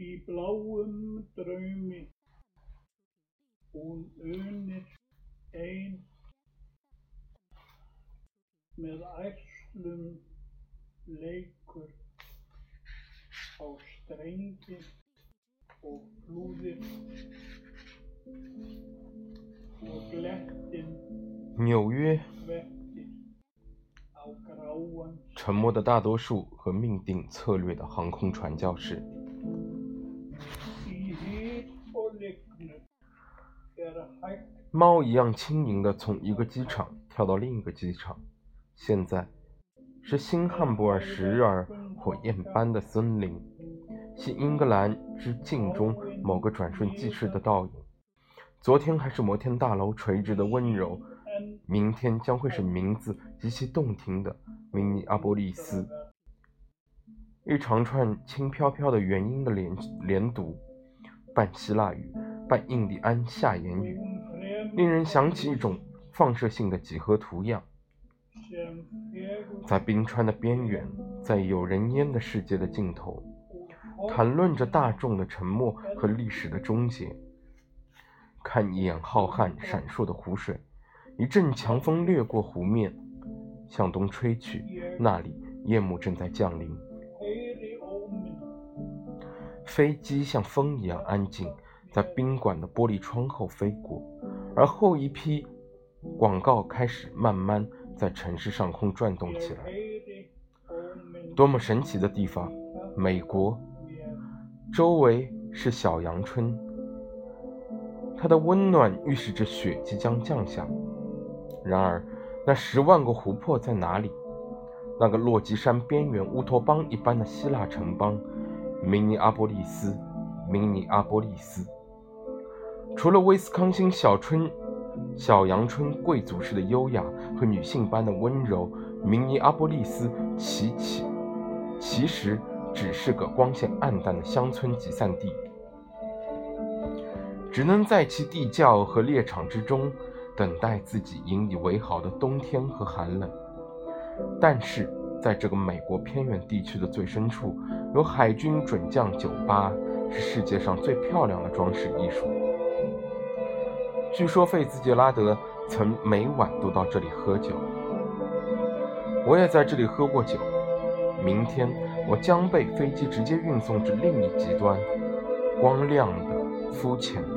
Í bláum draumi hún unir ein með ærslum leikur á strengi og flúðir og glettin 纽约，沉默的大多数和命定策略的航空传教士。猫一样轻盈地从一个机场跳到另一个机场。现在是新汉布尔什日尔火焰般的森林，新英格兰之镜中某个转瞬即逝的倒影。昨天还是摩天大楼垂直的温柔，明天将会是名字极其动听的明尼阿波利斯。一长串轻飘飘的元音的连连读，半希腊语，半印第安下言语，令人想起一种放射性的几何图样。在冰川的边缘，在有人烟的世界的尽头，谈论着大众的沉默和历史的终结。看一眼浩瀚闪烁的湖水，一阵强风掠过湖面，向东吹去，那里夜幕正在降临。飞机像风一样安静，在宾馆的玻璃窗后飞过，而后一批广告开始慢慢在城市上空转动起来。多么神奇的地方！美国，周围是小阳春，它的温暖预示着雪即将降下。然而，那十万个湖泊在哪里？那个落基山边缘乌托邦一般的希腊城邦——明尼阿波利斯，明尼阿波利斯。除了威斯康星小春、小阳春贵族式的优雅和女性般的温柔，明尼阿波利斯其其其实只是个光线暗淡的乡村集散地，只能在其地窖和猎场之中等待自己引以为豪的冬天和寒冷。但是，在这个美国偏远地区的最深处，有海军准将酒吧，是世界上最漂亮的装饰艺术。据说费兹杰拉德曾每晚都到这里喝酒，我也在这里喝过酒。明天我将被飞机直接运送至另一极端，光亮的、肤浅的、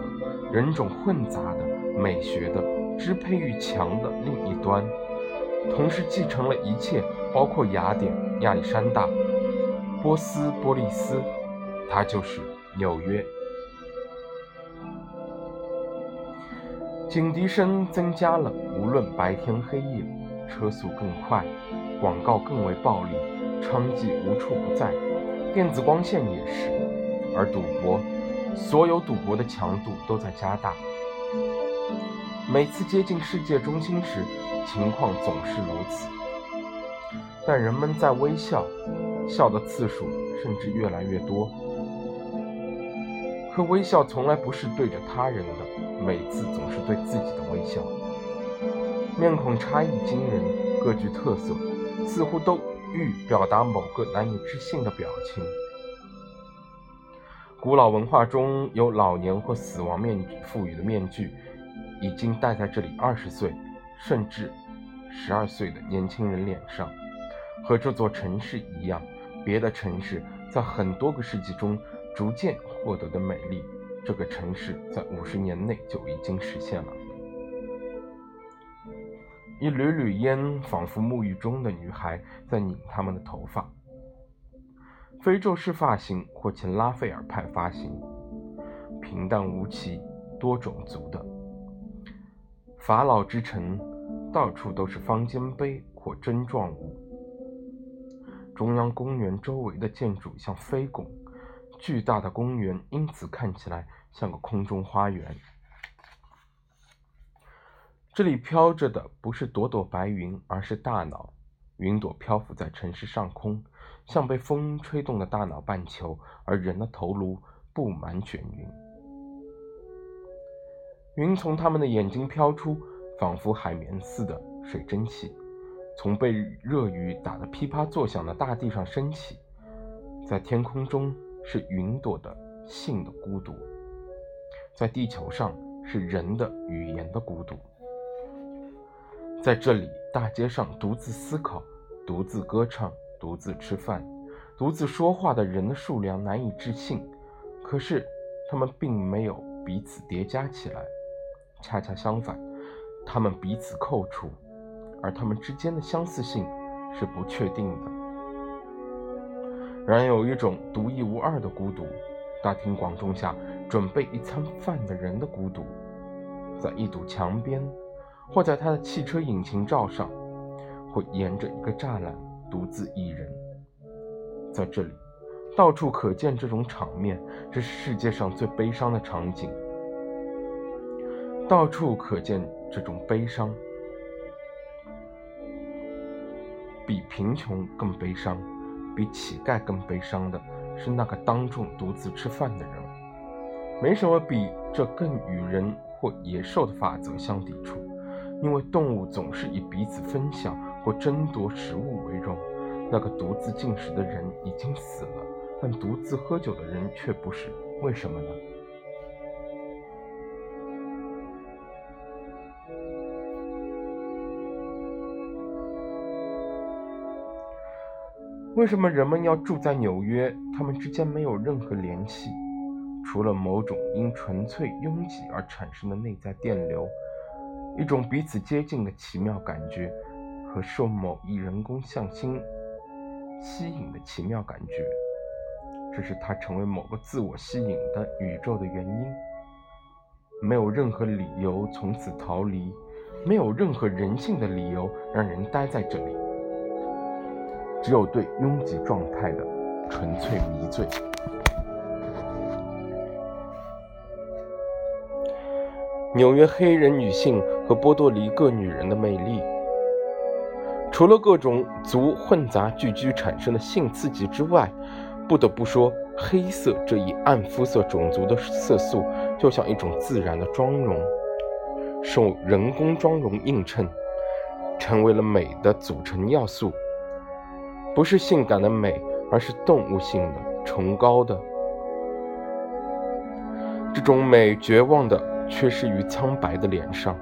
人种混杂的、美学的、支配欲强的另一端，同时继承了一切，包括雅典、亚历山大、波斯波利斯，它就是纽约。警笛声增加了，无论白天黑夜，车速更快，广告更为暴力，娼妓无处不在，电子光线也是，而赌博，所有赌博的强度都在加大。每次接近世界中心时，情况总是如此，但人们在微笑，笑的次数甚至越来越多。可微笑从来不是对着他人的，每次总是对自己的微笑。面孔差异惊人，各具特色，似乎都欲表达某个难以置信的表情。古老文化中有老年或死亡面具赋予的面具，已经戴在这里二十岁，甚至十二岁的年轻人脸上。和这座城市一样，别的城市在很多个世纪中逐渐获得的美丽，这个城市在五十年内就已经实现了。一缕缕烟，仿佛沐浴中的女孩在拧她们的头发。非洲式发型或前拉斐尔派发型，平淡无奇，多种族的。法老之城，到处都是方尖碑或针状物。中央公园周围的建筑像飞拱，巨大的公园因此看起来像个空中花园。这里飘着的不是朵朵白云，而是大脑。云朵漂浮在城市上空，像被风吹动的大脑半球，而人的头颅布满卷云。云从他们的眼睛飘出，仿佛海绵似的水蒸气。从被热雨打得噼啪作响的大地上升起，在天空中是云朵的性的孤独，在地球上是人的语言的孤独。在这里，大街上独自思考、独自歌唱、独自吃饭、独自说话的人的数量难以置信，可是他们并没有彼此叠加起来，恰恰相反，他们彼此扣除。而他们之间的相似性是不确定的。然有一种独一无二的孤独，大庭广众下准备一餐饭的人的孤独，在一堵墙边，或在他的汽车引擎罩上，或沿着一个栅栏独自一人。在这里，到处可见这种场面，这是世界上最悲伤的场景。到处可见这种悲伤。比贫穷更悲伤，比乞丐更悲伤的是那个当众独自吃饭的人。没什么比这更与人或野兽的法则相抵触，因为动物总是以彼此分享或争夺食物为荣。那个独自进食的人已经死了，但独自喝酒的人却不是，为什么呢？为什么人们要住在纽约？他们之间没有任何联系，除了某种因纯粹拥挤而产生的内在电流，一种彼此接近的奇妙感觉，和受某一人工向心吸引的奇妙感觉。这是它成为某个自我吸引的宇宙的原因。没有任何理由从此逃离，没有任何人性的理由让人待在这里。只有对拥挤状态的纯粹迷醉。纽约黑人女性和波多黎各女人的魅力，除了各种族混杂聚居产生的性刺激之外，不得不说，黑色这一暗肤色种族的色素就像一种自然的妆容，受人工妆容映衬，成为了美的组成要素。不是性感的美，而是动物性的、崇高的。这种美绝望地缺失于苍白的脸上，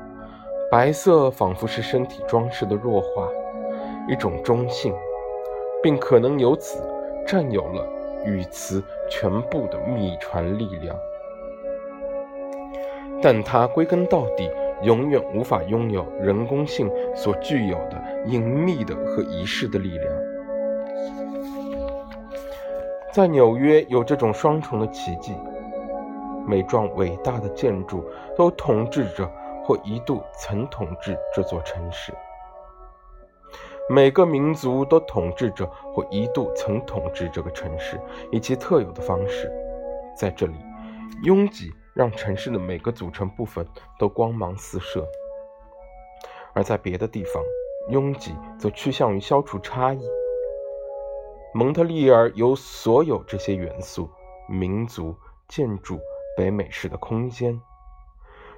白色仿佛是身体装饰的弱化，一种中性，并可能由此占有了语词全部的秘传力量。但它归根到底，永远无法拥有人工性所具有的隐秘的和仪式的力量。在纽约有这种双重的奇迹：每幢伟大的建筑都统治着，或一度曾统治这座城市；每个民族都统治着，或一度曾统治这个城市，以其特有的方式。在这里，拥挤让城市的每个组成部分都光芒四射；而在别的地方，拥挤则趋向于消除差异。蒙特利尔有所有这些元素：民族、建筑、北美式的空间，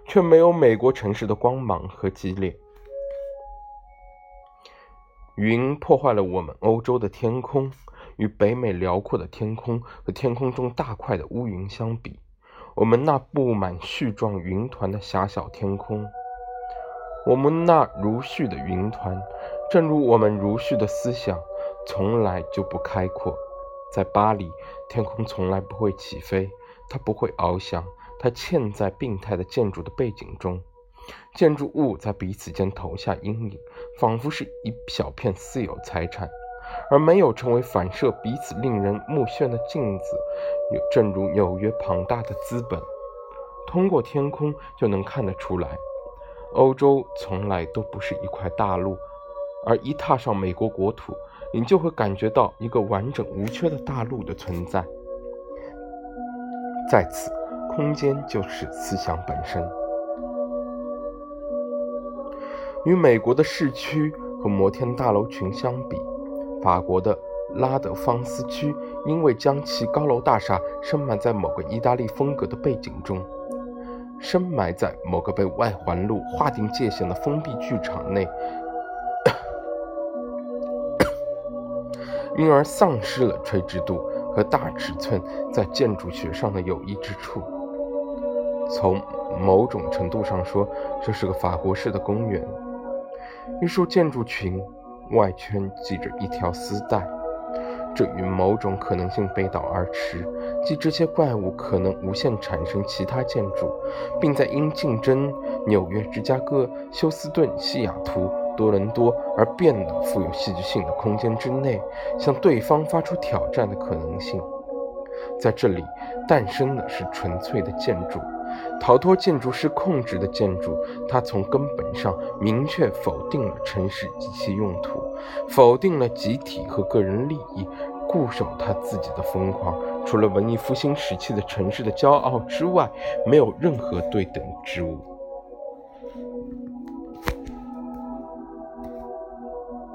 却没有美国城市的光芒和激烈。云破坏了我们欧洲的天空，与北美辽阔的天空和天空中大块的乌云相比，我们那布满絮状云团的狭小天空，我们那如絮的云团，正如我们如絮的思想。从来就不开阔，在巴黎，天空从来不会起飞，它不会翱翔，它嵌在病态的建筑的背景中，建筑物在彼此间投下阴影，仿佛是一小片私有财产，而没有成为反射彼此令人目眩的镜子。有，正如纽约庞大的资本，通过天空就能看得出来，欧洲从来都不是一块大陆，而一踏上美国国土。你就会感觉到一个完整无缺的大陆的存在，在此，空间就是思想本身。与美国的市区和摩天大楼群相比，法国的拉德芳斯区因为将其高楼大厦深埋在某个意大利风格的背景中，深埋在某个被外环路划定界限的封闭剧场内。因而丧失了垂直度和大尺寸在建筑学上的有益之处。从某种程度上说，这是个法国式的公园。一束建筑群外圈系着一条丝带，这与某种可能性背道而驰，即这些怪物可能无限产生其他建筑，并在因竞争纽约、芝加哥、休斯顿、西雅图、多伦多而变得富有戏剧性的空间之内，向对方发出挑战的可能性。在这里诞生的是纯粹的建筑。逃脱建筑师控制的建筑，它从根本上明确否定了城市及其用途，否定了集体和个人利益，固守他自己的疯狂。除了文艺复兴时期的城市的骄傲之外，没有任何对等之物。